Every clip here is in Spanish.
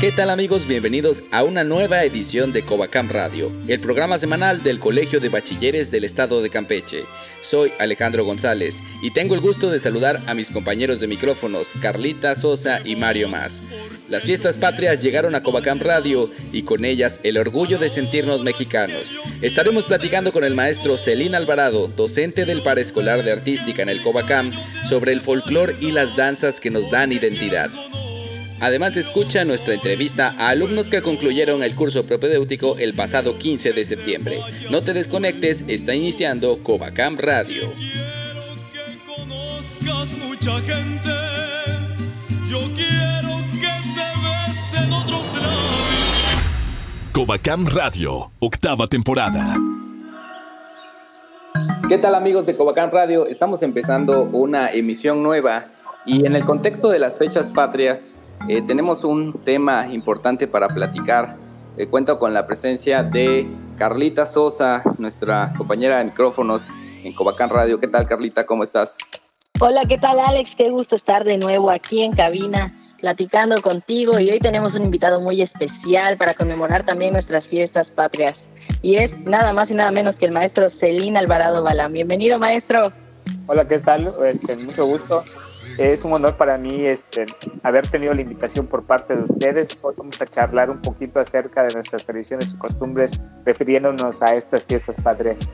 ¿Qué tal amigos? Bienvenidos a una nueva edición de Covacam Radio, el programa semanal del Colegio de Bachilleres del Estado de Campeche. Soy Alejandro González y tengo el gusto de saludar a mis compañeros de micrófonos, Carlita Sosa y Mario Más. Las fiestas patrias llegaron a Covacam Radio y con ellas el orgullo de sentirnos mexicanos. Estaremos platicando con el maestro Celín Alvarado, docente del Paraescolar de Artística en el Covacam, sobre el folclor y las danzas que nos dan identidad. Además, escucha nuestra entrevista a alumnos que concluyeron el curso propedéutico el pasado 15 de septiembre. No te desconectes, está iniciando Covacam Radio. mucha gente. Yo quiero que te en otros Covacam Radio, octava temporada. ¿Qué tal amigos de Covacam Radio? Estamos empezando una emisión nueva y en el contexto de las fechas patrias eh, tenemos un tema importante para platicar. Eh, cuento con la presencia de Carlita Sosa, nuestra compañera de micrófonos en Covacán Radio. ¿Qué tal, Carlita? ¿Cómo estás? Hola, ¿qué tal, Alex? Qué gusto estar de nuevo aquí en cabina platicando contigo y hoy tenemos un invitado muy especial para conmemorar también nuestras fiestas patrias. Y es nada más y nada menos que el maestro Celín Alvarado Balán. Bienvenido, maestro. Hola, ¿qué tal? Este, mucho gusto. Es un honor para mí este, haber tenido la invitación por parte de ustedes. Hoy vamos a charlar un poquito acerca de nuestras tradiciones y costumbres, refiriéndonos a estas fiestas padres.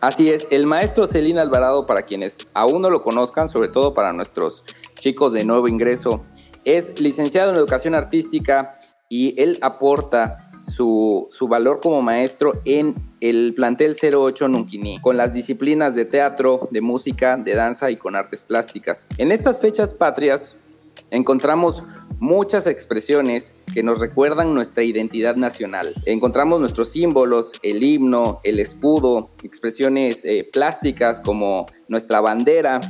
Así es, el maestro Celín Alvarado, para quienes aún no lo conozcan, sobre todo para nuestros chicos de nuevo ingreso, es licenciado en educación artística y él aporta su, su valor como maestro en el plantel 08 Nunquini, con las disciplinas de teatro, de música, de danza y con artes plásticas. En estas fechas patrias encontramos muchas expresiones que nos recuerdan nuestra identidad nacional. Encontramos nuestros símbolos, el himno, el escudo, expresiones eh, plásticas como nuestra bandera,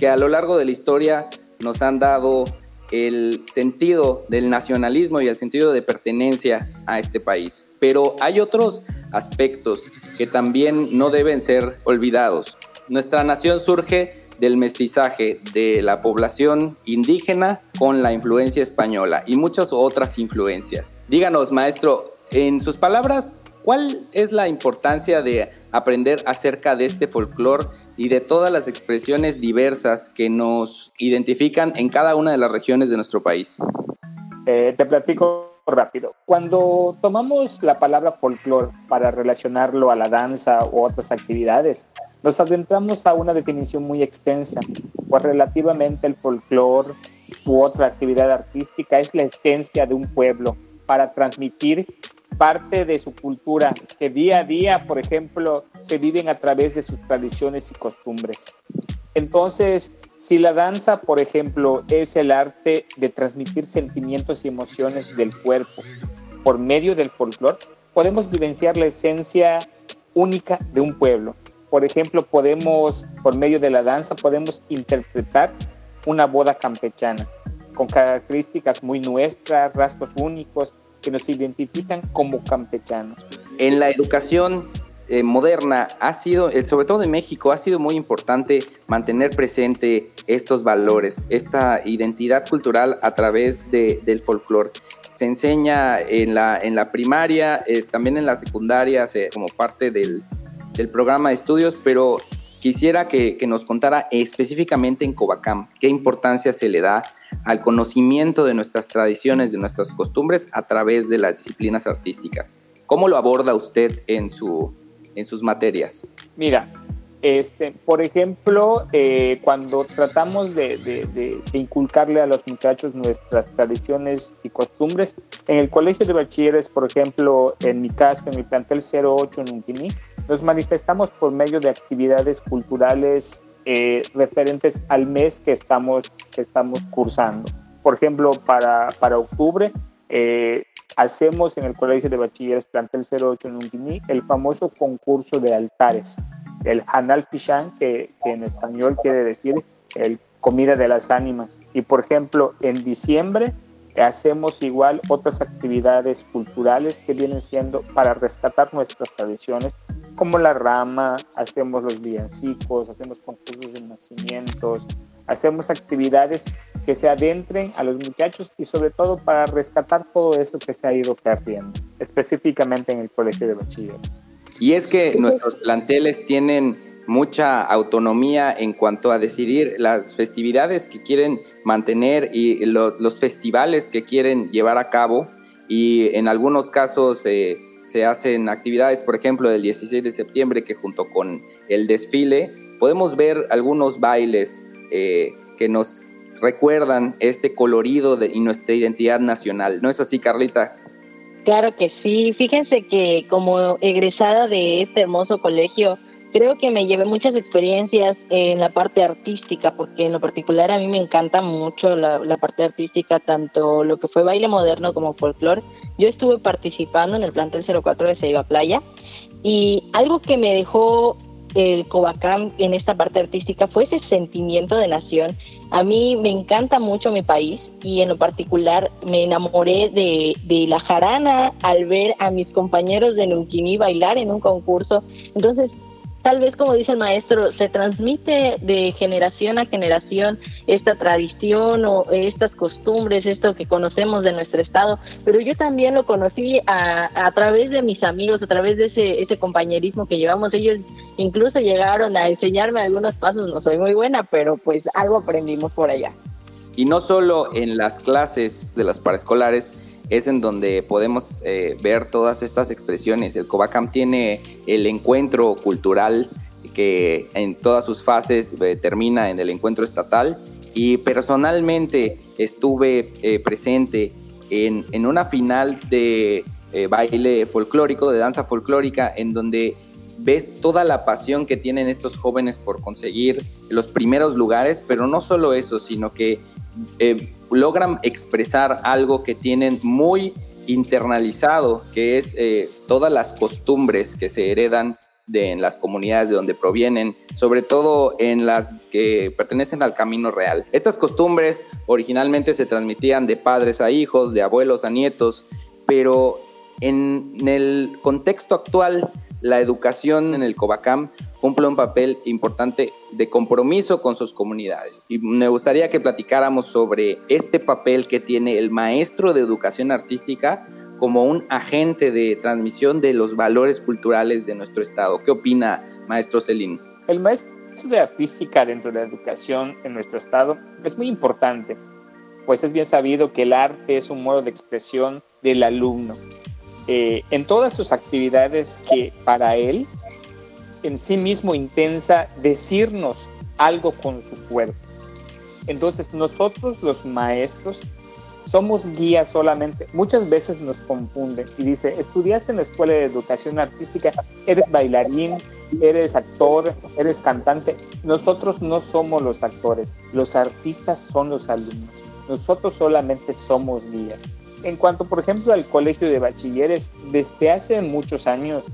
que a lo largo de la historia nos han dado el sentido del nacionalismo y el sentido de pertenencia a este país. Pero hay otros aspectos que también no deben ser olvidados. Nuestra nación surge del mestizaje de la población indígena con la influencia española y muchas otras influencias. Díganos, maestro, en sus palabras, ¿cuál es la importancia de aprender acerca de este folclore y de todas las expresiones diversas que nos identifican en cada una de las regiones de nuestro país? Eh, te platico rápido. Cuando tomamos la palabra folclore para relacionarlo a la danza u otras actividades, nos adentramos a una definición muy extensa, pues relativamente el folclore u otra actividad artística es la esencia de un pueblo para transmitir parte de su cultura que día a día, por ejemplo, se viven a través de sus tradiciones y costumbres. Entonces, si la danza, por ejemplo, es el arte de transmitir sentimientos y emociones del cuerpo por medio del folclore, podemos vivenciar la esencia única de un pueblo. Por ejemplo, podemos, por medio de la danza, podemos interpretar una boda campechana con características muy nuestras, rasgos únicos, que nos identifican como campechanos. En la educación eh, moderna ha sido, eh, sobre todo en México, ha sido muy importante mantener presente estos valores, esta identidad cultural a través de, del folclore. Se enseña en la, en la primaria, eh, también en la secundaria, como parte del, del programa de estudios, pero quisiera que, que, nos contara específicamente en Covacam qué importancia se le da al conocimiento de nuestras tradiciones, de nuestras costumbres a través de las disciplinas artísticas. ¿Cómo lo aborda usted en, su, en sus materias? Mira, este, por ejemplo, eh, cuando tratamos de, de, inculcarle a los muchachos nuestras tradiciones y costumbres, en el colegio de bachilleres, por ejemplo, en mi caso, en mi plantel 08 en Unquini, nos manifestamos por medio de actividades culturales eh, referentes al mes que estamos, que estamos cursando. Por ejemplo, para, para octubre eh, hacemos en el Colegio de Bachilleres Plantel 08 en Unguiní el famoso concurso de altares. el Hanal Pishan, que, que en español quiere decir el comida de las ánimas. Y por ejemplo, en diciembre hacemos igual otras actividades culturales que vienen siendo para rescatar nuestras tradiciones, como la rama, hacemos los villancicos, hacemos concursos de nacimientos, hacemos actividades que se adentren a los muchachos y sobre todo para rescatar todo eso que se ha ido perdiendo, específicamente en el colegio de bachilleres. Y es que nuestros planteles tienen mucha autonomía en cuanto a decidir las festividades que quieren mantener y los festivales que quieren llevar a cabo. Y en algunos casos eh, se hacen actividades, por ejemplo, del 16 de septiembre, que junto con el desfile podemos ver algunos bailes eh, que nos recuerdan este colorido de, y nuestra identidad nacional. ¿No es así, Carlita? Claro que sí. Fíjense que como egresada de este hermoso colegio, creo que me llevé muchas experiencias en la parte artística, porque en lo particular a mí me encanta mucho la, parte artística, tanto lo que fue baile moderno como folclore. Yo estuve participando en el plantel 04 de Ceiba Playa y algo que me dejó el Covacam en esta parte artística fue ese sentimiento de nación. A mí me encanta mucho mi país y en lo particular me enamoré de, de la jarana al ver a mis compañeros de Nunquimí bailar en un concurso. Entonces tal vez como dice el maestro, se transmite de generación a generación esta tradición o estas costumbres, esto que conocemos de nuestro estado, pero yo también lo conocí a, través de mis amigos, a través de ese, ese compañerismo que llevamos. Ellos incluso llegaron a enseñarme algunos pasos, no soy muy buena, pero pues algo aprendimos por allá. Y no solo en las clases de las paraescolares, es en donde podemos eh, ver todas estas expresiones. El Covacam tiene el encuentro cultural que en todas sus fases eh, termina en el encuentro estatal y personalmente estuve eh, presente en, en, una final de baile folclórico, de danza folclórica, en donde ves toda la pasión que tienen estos jóvenes por conseguir los primeros lugares, pero no solo eso, sino que logran expresar algo que tienen muy internalizado, que es eh, todas las costumbres que se heredan de, en las comunidades de donde provienen, sobre todo en las que pertenecen al camino real. Estas costumbres originalmente se transmitían de padres a hijos, de abuelos a nietos, pero en el contexto actual la educación en el Covacam cumple un papel importante de compromiso con sus comunidades. Y me gustaría que platicáramos sobre este papel que tiene el maestro de educación artística como un agente de transmisión de los valores culturales de nuestro Estado. ¿Qué opina, maestro Celín? El maestro de artística dentro de la educación en nuestro Estado es muy importante, pues es bien sabido que el arte es un modo de expresión del alumno eh, en todas sus actividades que para él en sí mismo intensa decirnos algo con su cuerpo. Entonces nosotros los maestros somos guías solamente. Muchas veces nos confunden y dice, estudiaste en la escuela de educación artística, eres bailarín, eres actor, eres cantante. Nosotros no somos los actores, los artistas son los alumnos. Nosotros solamente somos guías. En cuanto, por ejemplo, al colegio de bachilleres, desde hace muchos años,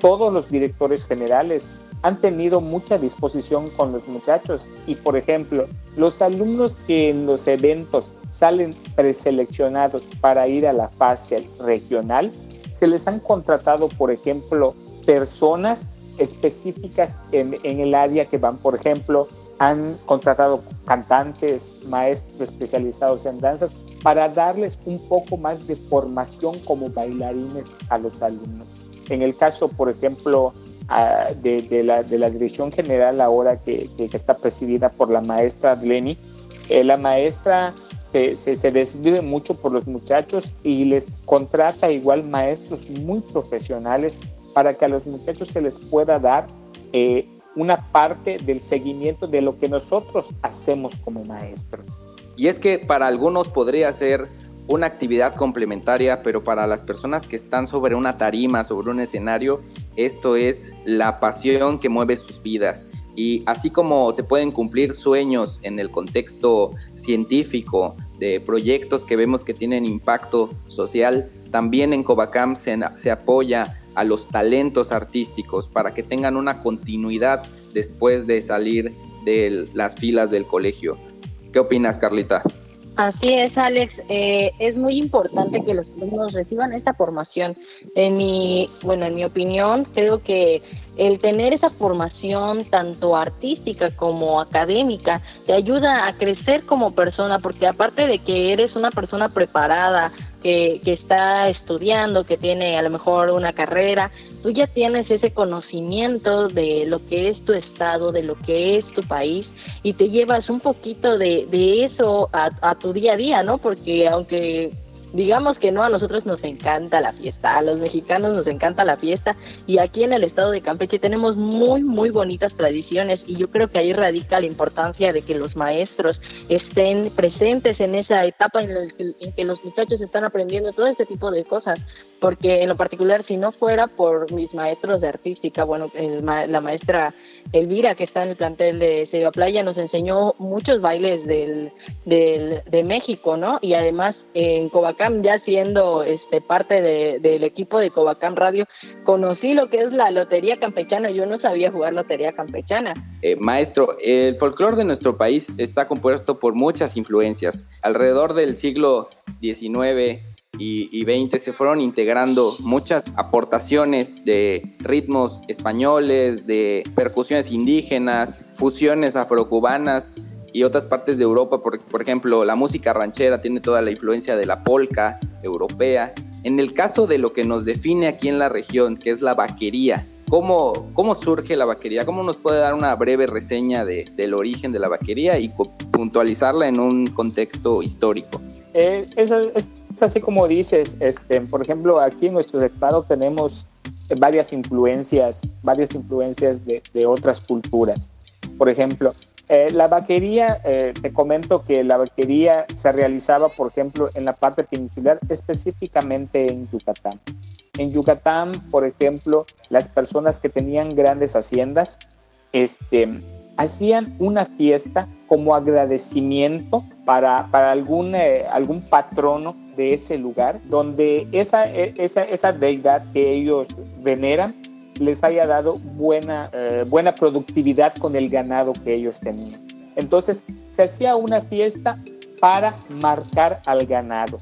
todos los directores generales han tenido mucha disposición con los muchachos. Y, por ejemplo, los alumnos que en los eventos salen preseleccionados para ir a la fase regional, se les han contratado, por ejemplo, personas específicas en, el área que van, por ejemplo, han contratado cantantes, maestros especializados en danzas para darles un poco más de formación como bailarines a los alumnos. En el caso, por ejemplo, ah, de, la, dirección general ahora que, está presidida por la maestra Lenny, eh, la maestra se, se, desvive mucho por los muchachos y les contrata igual maestros muy profesionales para que a los muchachos se les pueda dar eh, una parte del seguimiento de lo que nosotros hacemos como maestros. Y es que para algunos podría ser una actividad complementaria, pero para las personas que están sobre una tarima, sobre un escenario, esto es la pasión que mueve sus vidas. Y así como se pueden cumplir sueños en el contexto científico de proyectos que vemos que tienen impacto social, también en Covacam se, se apoya a los talentos artísticos para que tengan una continuidad después de salir de las filas del colegio. ¿Qué opinas, Carlita? Así es, Alex. Eh, es muy importante que los alumnos reciban esta formación. En mi, bueno, en mi opinión, creo que el tener esa formación tanto artística como académica te ayuda a crecer como persona, porque aparte de que eres una persona preparada, que, que está estudiando, que tiene a lo mejor una carrera, tú ya tienes ese conocimiento de lo que es tu estado, de lo que es tu país y te llevas un poquito de, eso a tu día a día, ¿no? Porque aunque digamos que no, a nosotros nos encanta la fiesta, a los mexicanos nos encanta la fiesta y aquí en el estado de Campeche tenemos muy, muy bonitas tradiciones y yo creo que ahí radica la importancia de que los maestros estén presentes en esa etapa en, que los muchachos están aprendiendo todo este tipo de cosas, porque en lo particular si no fuera por mis maestros de artística, bueno, el, la maestra Elvira que está en el plantel de Ceiba Playa nos enseñó muchos bailes del, del, de México, ¿no? Y además en Covacam, ya siendo este parte de, del equipo de Covacam Radio, conocí lo que es la lotería campechana. Yo no sabía jugar lotería campechana. Eh, maestro, el folclore de nuestro país está compuesto por muchas influencias. Alrededor del siglo XIX y, y 20 se fueron integrando muchas aportaciones de ritmos españoles, de percusiones indígenas, fusiones afrocubanas y otras partes de Europa, por, ejemplo, la música ranchera tiene toda la influencia de la polca europea. En el caso de lo que nos define aquí en la región, que es la vaquería, ¿cómo, cómo surge la vaquería? ¿Cómo nos puede dar una breve reseña de, del origen de la vaquería y puntualizarla en un contexto histórico? Eh, es, es, es, así como dices, este, por ejemplo, aquí en nuestro estado tenemos varias influencias, varias influencias de, de otras culturas. Por ejemplo, eh, la vaquería, eh, te comento que la vaquería se realizaba, por ejemplo, en la parte peninsular, específicamente en Yucatán. En Yucatán, por ejemplo, las personas que tenían grandes haciendas, este, hacían una fiesta como agradecimiento para, para algún, eh, algún patrono de ese lugar, donde esa, esa, esa deidad que ellos veneran les haya dado buena, eh, buena productividad con el ganado que ellos tenían. Entonces se hacía una fiesta para marcar al ganado,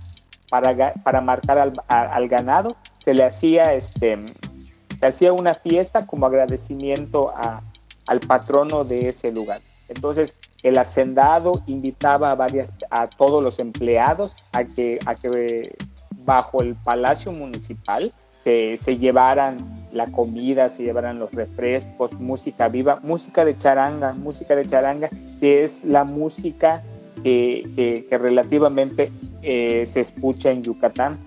para, para marcar al, al, ganado se le hacía, este, se hacía una fiesta como agradecimiento a, al patrono de ese lugar. Entonces el hacendado invitaba a, varias, a todos los empleados a que, a que bajo el palacio municipal se, se llevaran la comida, se llevaran los refrescos, música viva, música de charanga, música de charanga, que es la música que, que, que relativamente eh, se escucha en Yucatán.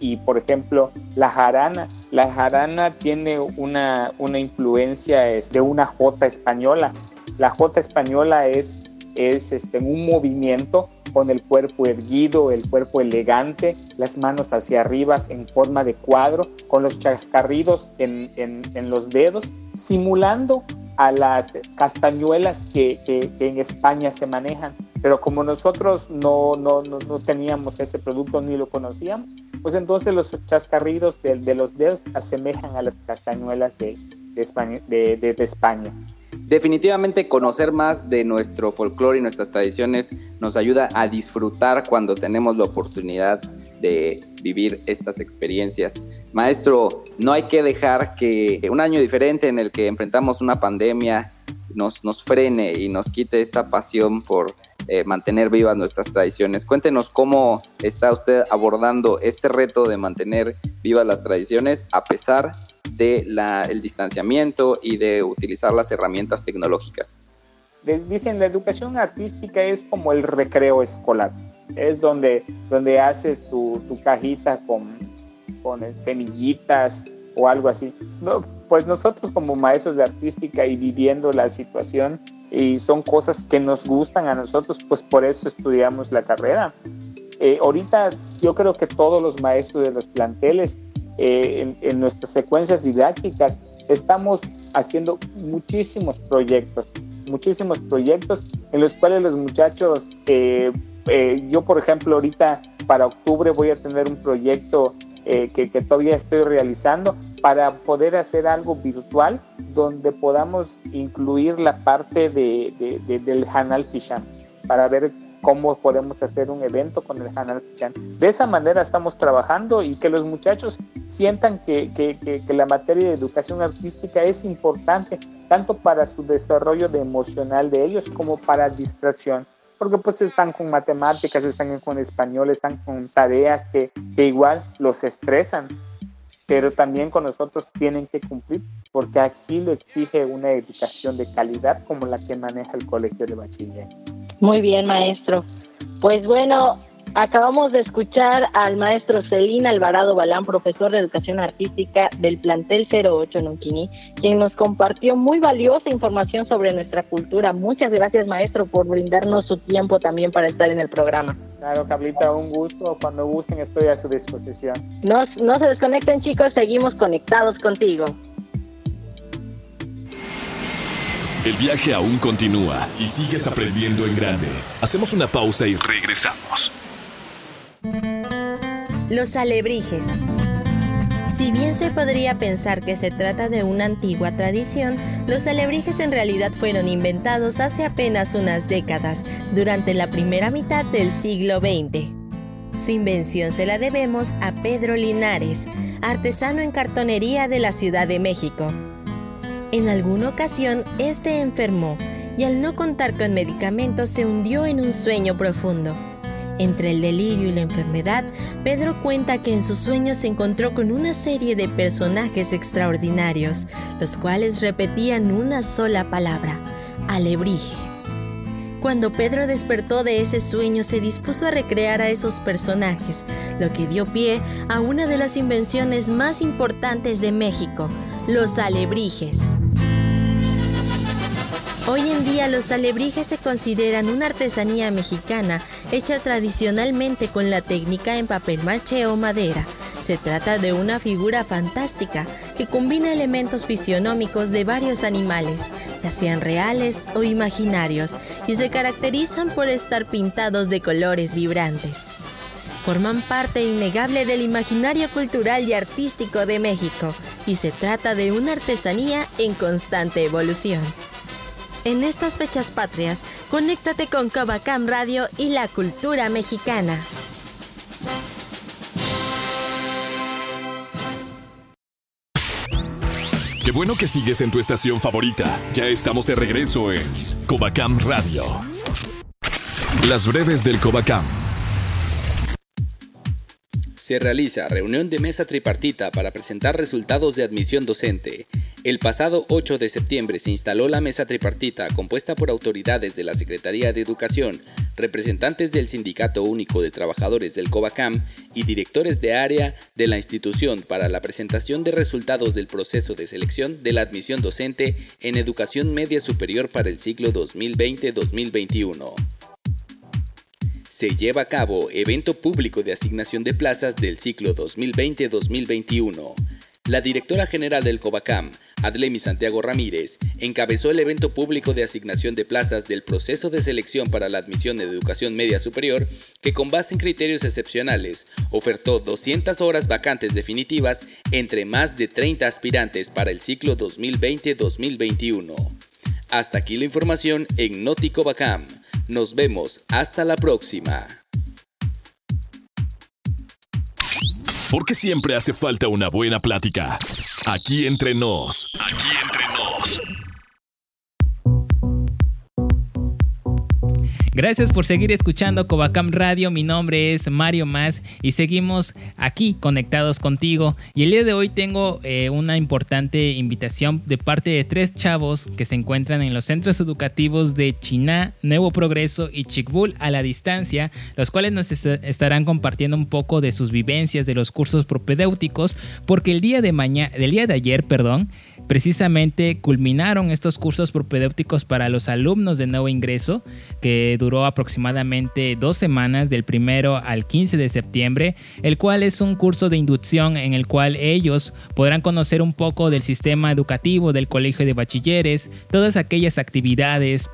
Y por ejemplo, la jarana, la jarana tiene una, una influencia de una jota española. La jota española es, es este, un movimiento con el cuerpo erguido, el cuerpo elegante, las manos hacia arriba en forma de cuadro, con los chascarridos en, en, los dedos, simulando a las castañuelas que, que, en España se manejan. Pero como nosotros no, no, no, no, teníamos ese producto ni lo conocíamos, pues entonces los chascarridos de, los dedos asemejan a las castañuelas. De, de España. Definitivamente conocer más de nuestro folclore y nuestras tradiciones nos ayuda a disfrutar cuando tenemos la oportunidad de vivir estas experiencias. Maestro, no hay que dejar que un año diferente en el que enfrentamos una pandemia nos, nos frene y nos quite esta pasión por eh, mantener vivas nuestras tradiciones. Cuéntenos cómo está usted abordando este reto de mantener vivas las tradiciones a pesar del distanciamiento y de utilizar las herramientas tecnológicas. Dicen, la educación artística es como el recreo escolar. Es donde, donde haces tu, tu cajita con, con semillitas o algo así. No, pues nosotros como maestros de artística y viviendo la situación, y son cosas que nos gustan a nosotros, pues por eso estudiamos la carrera. Eh, ahorita yo creo que todos los maestros de los planteles eh, en, en, nuestras secuencias didácticas estamos haciendo muchísimos proyectos, muchísimos proyectos en los cuales los muchachos, eh, eh, yo por ejemplo ahorita para octubre voy a tener un proyecto eh, que, que, todavía estoy realizando, para poder hacer algo virtual donde podamos incluir la parte de, del Hanal Pichan para ver cómo podemos hacer un evento con el Hanal Pichan. De esa manera estamos trabajando y que los muchachos sientan que, que, que, la materia de educación artística es importante tanto para su desarrollo de emocional de ellos como para distracción porque pues están con matemáticas, están con español, están con tareas que, que igual los estresan pero también con nosotros tienen que cumplir porque así lo exige una educación de calidad como la que maneja el colegio de bachiller. Muy bien, maestro. Pues bueno, acabamos de escuchar al maestro Celina Alvarado Balán, profesor de educación artística del plantel 08 Nunquini, quien nos compartió muy valiosa información sobre nuestra cultura. Muchas gracias, maestro, por brindarnos su tiempo también para estar en el programa. Claro, Carlita, un gusto. Cuando gusten estoy a su disposición. No, no se desconecten, chicos, seguimos conectados contigo. El viaje aún continúa y sigues aprendiendo en grande. Hacemos una pausa y regresamos. Los alebrijes. Si bien se podría pensar que se trata de una antigua tradición, los alebrijes en realidad fueron inventados hace apenas unas décadas, durante la primera mitad del siglo XX. Su invención se la debemos a Pedro Linares, artesano en cartonería de la Ciudad de México. En alguna ocasión, este enfermó y al no contar con medicamentos se hundió en un sueño profundo. Entre el delirio y la enfermedad, Pedro cuenta que en sus sueños se encontró con una serie de personajes extraordinarios, los cuales repetían una sola palabra, alebrije. Cuando Pedro despertó de ese sueño se dispuso a recrear a esos personajes, lo que dio pie a una de las invenciones más importantes de México, los alebrijes. Hoy en día los alebrijes se consideran una artesanía mexicana hecha tradicionalmente con la técnica en papel maché o madera. Se trata de una figura fantástica que combina elementos fisionómicos de varios animales, ya sean reales o imaginarios, y se caracterizan por estar pintados de colores vibrantes. Forman parte innegable del imaginario cultural y artístico de México, y se trata de una artesanía en constante evolución. En estas fechas patrias, conéctate con Covacam Radio y la cultura mexicana. Qué bueno que sigues en tu estación favorita. Ya estamos de regreso en Covacam Radio. Las breves del Covacam se realiza reunión de mesa tripartita para presentar resultados de admisión docente. El pasado 8 de septiembre se instaló la mesa tripartita compuesta por autoridades de la Secretaría de Educación, representantes del Sindicato Único de Trabajadores del COBACAM y directores de área de la institución para la presentación de resultados del proceso de selección de la admisión docente en educación media superior para el ciclo 2020-2021 se lleva a cabo evento público de asignación de plazas del ciclo 2020-2021. La directora general del COBACAM, Adlemi Santiago Ramírez, encabezó el evento público de asignación de plazas del proceso de selección para la admisión de educación media superior, que con base en criterios excepcionales ofertó 200 horas vacantes definitivas entre más de 30 aspirantes para el ciclo 2020-2021. Hasta aquí la información en Notico Bacam. Nos vemos hasta la próxima. Porque siempre hace falta una buena plática. Aquí entre nos. Aquí entre nos. Gracias por seguir escuchando Covacam Radio. Mi nombre es Mario Más y seguimos aquí conectados contigo. Y el día de hoy tengo eh, una importante invitación de parte de tres chavos que se encuentran en los centros educativos de China, Nuevo Progreso y Chicbul a la distancia, los cuales nos estarán compartiendo un poco de sus vivencias de los cursos propedéuticos, porque el día de mañana, del día de ayer, perdón, Precisamente culminaron estos cursos propedéuticos para los alumnos de nuevo ingreso, que duró aproximadamente dos semanas, del primero al 15 de septiembre, el cual es un curso de inducción en el cual ellos podrán conocer un poco del sistema educativo del colegio de bachilleres, todas aquellas actividades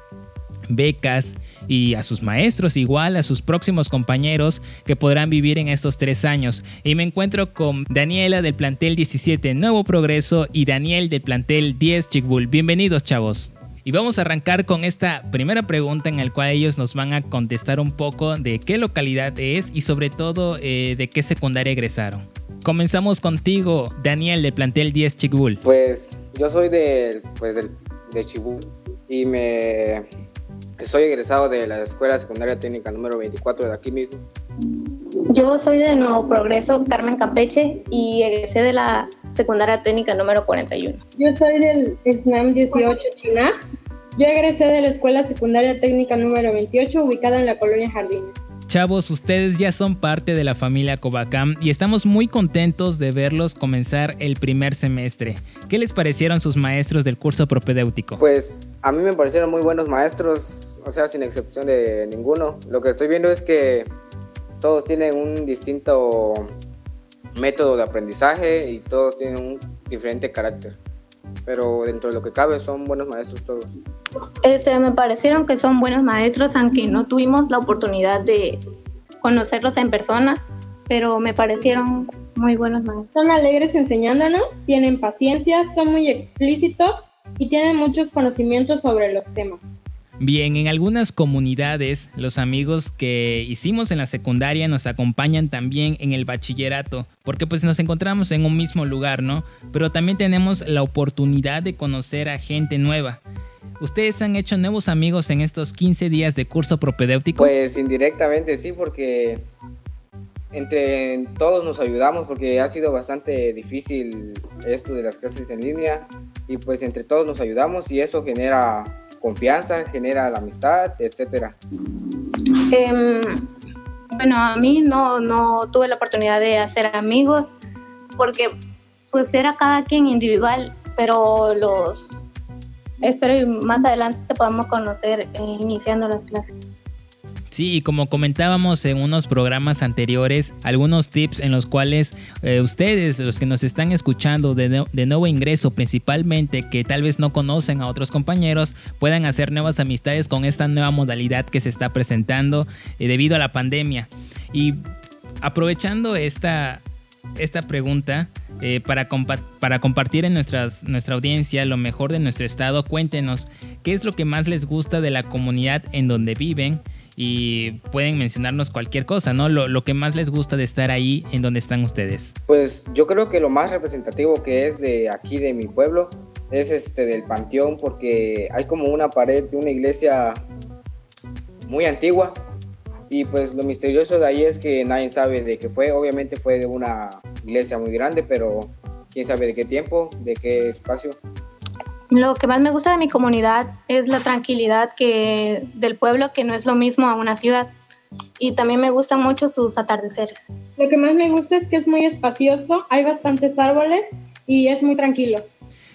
becas y a sus maestros igual, a sus próximos compañeros que podrán vivir en estos tres años. Y me encuentro con Daniela del plantel 17 Nuevo Progreso y Daniel del plantel 10 Chicbull. Bienvenidos chavos. Y vamos a arrancar con esta primera pregunta en la cual ellos nos van a contestar un poco de qué localidad es y sobre todo eh, de qué secundaria egresaron. Comenzamos contigo, Daniel, del plantel 10 Chicbull. Pues yo soy de, pues, de Chibul y me soy egresado de la Escuela Secundaria Técnica número 24 de aquí mismo. Yo soy de Nuevo Progreso, Carmen Campeche, y egresé de la Secundaria Técnica número 41. Yo soy del SNAM 18 China. Yo egresé de la Escuela Secundaria Técnica número 28, ubicada en la colonia Jardines. Chavos, ustedes ya son parte de la familia Covacam y estamos muy contentos de verlos comenzar el primer semestre. ¿Qué les parecieron sus maestros del curso propedéutico? Pues a mí me parecieron muy buenos maestros, o sea, sin excepción de ninguno. Lo que estoy viendo es que todos tienen un distinto método de aprendizaje y todos tienen un diferente carácter. Pero dentro de lo que cabe son buenos maestros todos. Este, me parecieron que son buenos maestros, aunque no tuvimos la oportunidad de conocerlos en persona, pero me parecieron muy buenos maestros. Son alegres enseñándonos, tienen paciencia, son muy explícitos y tienen muchos conocimientos sobre los temas. Bien, en algunas comunidades los amigos que hicimos en la secundaria nos acompañan también en el bachillerato, porque pues nos encontramos en un mismo lugar, ¿no? Pero también tenemos la oportunidad de conocer a gente nueva. ¿Ustedes han hecho nuevos amigos en estos 15 días de curso propedéutico? Pues indirectamente sí, porque entre todos nos ayudamos porque ha sido bastante difícil esto de las clases en línea y pues entre todos nos ayudamos y eso genera confianza, genera la amistad, etcétera. Em, bueno, a mí no, no tuve la oportunidad de hacer amigos porque pues era cada quien individual, pero los espero y más adelante podamos conocer eh, iniciando las clases. Sí, y como comentábamos en unos programas anteriores, algunos tips en los cuales eh, ustedes, los que nos están escuchando de, de, nuevo ingreso, principalmente que tal vez no conocen a otros compañeros, puedan hacer nuevas amistades con esta nueva modalidad que se está presentando eh, debido a la pandemia. Y aprovechando esta, esta pregunta, eh, para, para compartir en nuestras, nuestra audiencia lo mejor de nuestro estado, cuéntenos qué es lo que más les gusta de la comunidad en donde viven y pueden mencionarnos cualquier cosa, ¿no? Lo, lo, que más les gusta de estar ahí en donde están ustedes. Pues yo creo que lo más representativo que es de aquí, de mi pueblo, es este del panteón, porque hay como una pared de una iglesia muy antigua. Y pues lo misterioso de ahí es que nadie sabe de qué fue. Obviamente fue de una iglesia muy grande, pero quién sabe de qué tiempo, de qué espacio. Lo que más me gusta de mi comunidad es la tranquilidad que del pueblo, que no es lo mismo a una ciudad. Y también me gustan mucho sus atardeceres. Lo que más me gusta es que es muy espacioso, hay bastantes árboles y es muy tranquilo.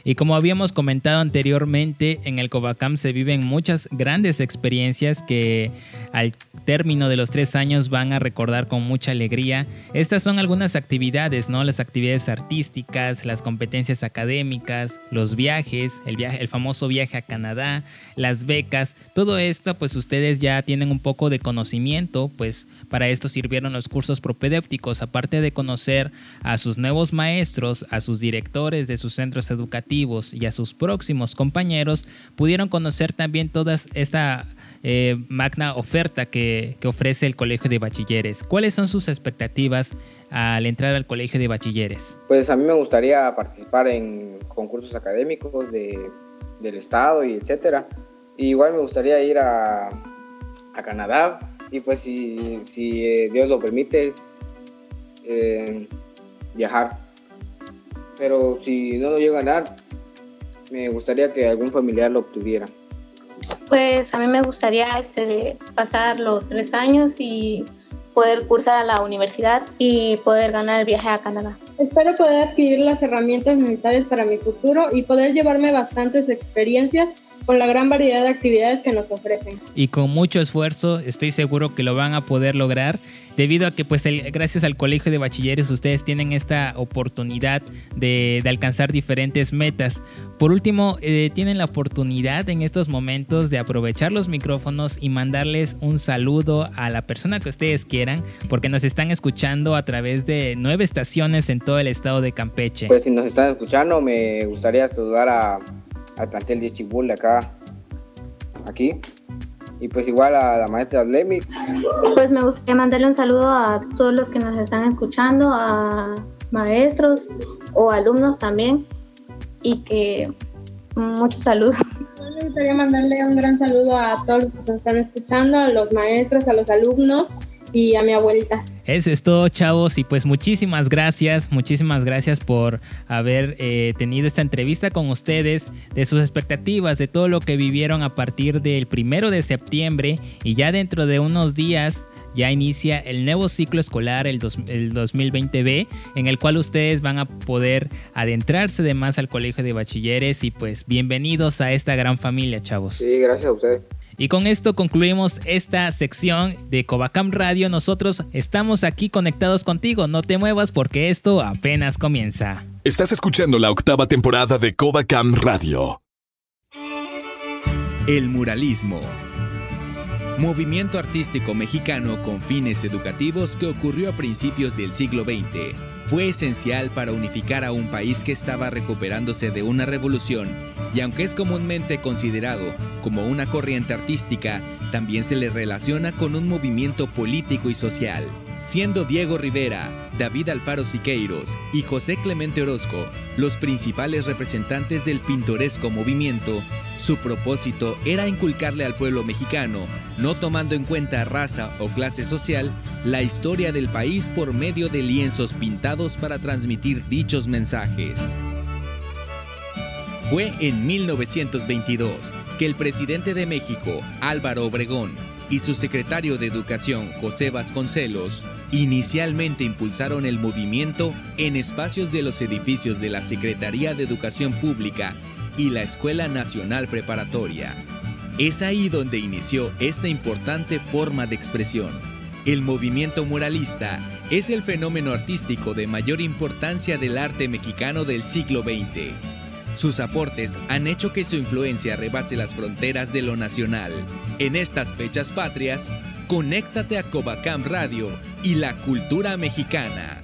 Y como habíamos comentado anteriormente, en el Covacam se viven muchas grandes experiencias que al término de los tres años van a recordar con mucha alegría. Estas son algunas actividades, ¿no? Las actividades artísticas, las competencias académicas, los viajes, el, viaje, el famoso viaje a Canadá, las becas. Todo esto, pues ustedes ya tienen un poco de conocimiento, pues para esto sirvieron los cursos propedéuticos, aparte de conocer a sus nuevos maestros, a sus directores de sus centros educativos, y a sus próximos compañeros pudieron conocer también toda esta eh, magna oferta que, que, ofrece el Colegio de Bachilleres. ¿Cuáles son sus expectativas al entrar al Colegio de Bachilleres? Pues a mí me gustaría participar en concursos académicos de, del Estado y etcétera. igual me gustaría ir a, a Canadá y pues si, si eh, Dios lo permite, eh, viajar. Pero si no lo llego a ganar, me gustaría que algún familiar lo obtuviera. Pues a mí me gustaría este, pasar los tres años y poder cursar a la universidad y poder ganar el viaje a Canadá. Espero poder adquirir las herramientas necesarias para mi futuro y poder llevarme bastantes experiencias con la gran variedad de actividades que nos ofrecen. Y con mucho esfuerzo estoy seguro que lo van a poder lograr debido a que pues gracias al Colegio de Bachilleres ustedes tienen esta oportunidad de, alcanzar diferentes metas. Por último, eh, tienen la oportunidad en estos momentos de aprovechar los micrófonos y mandarles un saludo a la persona que ustedes quieran, porque nos están escuchando a través de nueve estaciones en todo el estado de Campeche. Pues si nos están escuchando, me gustaría saludar a, al plantel de Chibul de acá, aquí, y pues igual a la maestra Lemmy. Pues me gustaría mandarle un saludo a todos los que nos están escuchando, a maestros o alumnos también y que mucho saludo. Me gustaría mandarle un gran saludo a todos los que nos están escuchando, a los maestros, a los alumnos y a mi abuelita. Eso es todo, chavos. Y pues muchísimas gracias, muchísimas gracias por haber eh, tenido esta entrevista con ustedes, de sus expectativas, de todo lo que vivieron a partir del primero de septiembre y ya dentro de unos días ya inicia el nuevo ciclo escolar, el, el 2020B, en el cual ustedes van a poder adentrarse de más al colegio de bachilleres y pues bienvenidos a esta gran familia, chavos. Sí, gracias a ustedes. Y con esto concluimos esta sección de Covacam Radio. Nosotros estamos aquí conectados contigo. No te muevas porque esto apenas comienza. Estás escuchando la octava temporada de Covacam Radio. El muralismo. Movimiento artístico mexicano con fines educativos que ocurrió a principios del siglo XX fue esencial para unificar a un país que estaba recuperándose de una revolución y aunque es comúnmente considerado como una corriente artística, también se le relaciona con un movimiento político y social. Siendo Diego Rivera, David Alfaro Siqueiros y José Clemente Orozco los principales representantes del pintoresco movimiento, su propósito era inculcarle al pueblo mexicano, no tomando en cuenta raza o clase social, la historia del país por medio de lienzos pintados para transmitir dichos mensajes. Fue en 1922 que el presidente de México, Álvaro Obregón, y su secretario de Educación, José Vasconcelos, inicialmente impulsaron el movimiento en espacios de los edificios de la Secretaría de Educación Pública y la Escuela Nacional Preparatoria. Es ahí donde inició esta importante forma de expresión. El movimiento muralista es el fenómeno artístico de mayor importancia del arte mexicano del siglo XX. Sus aportes han hecho que su influencia rebase las fronteras de lo nacional. En estas fechas patrias, conéctate a Covacam Radio y la cultura mexicana.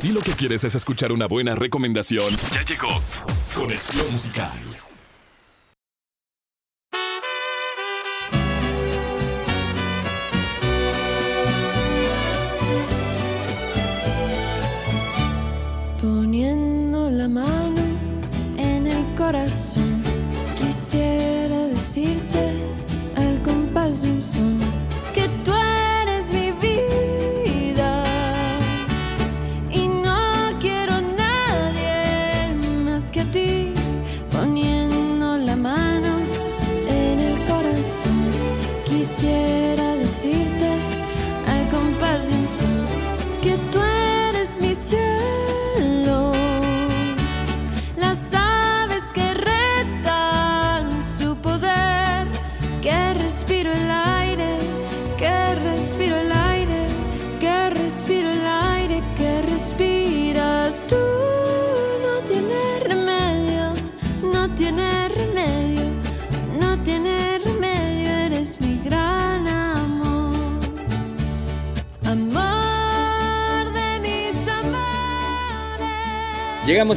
Si lo que quieres es escuchar una buena recomendación, ya llegó Conexión Musical.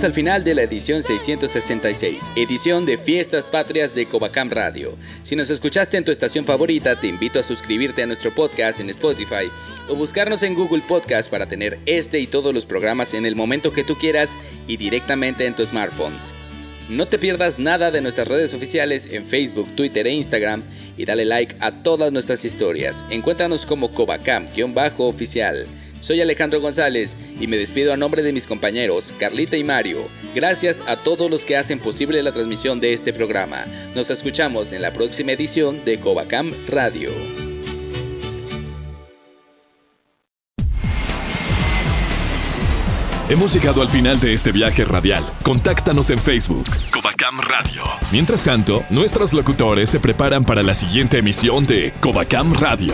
Al final de la edición 666, edición de Fiestas Patrias de Covacam Radio. Si nos escuchaste en tu estación favorita, te invito a suscribirte a nuestro podcast en Spotify o buscarnos en Google Podcast para tener este y todos los programas en el momento que tú quieras y directamente en tu smartphone. No te pierdas nada de nuestras redes oficiales en Facebook, Twitter e Instagram y dale like a todas nuestras historias. Encuéntranos como Covacam-oficial. Soy Alejandro González y me despido a nombre de mis compañeros Carlita y Mario. Gracias a todos los que hacen posible la transmisión de este programa. Nos escuchamos en la próxima edición de Covacam Radio. Hemos llegado al final de este viaje radial. Contáctanos en Facebook, Covacam Radio. Mientras tanto, nuestros locutores se preparan para la siguiente emisión de Covacam Radio.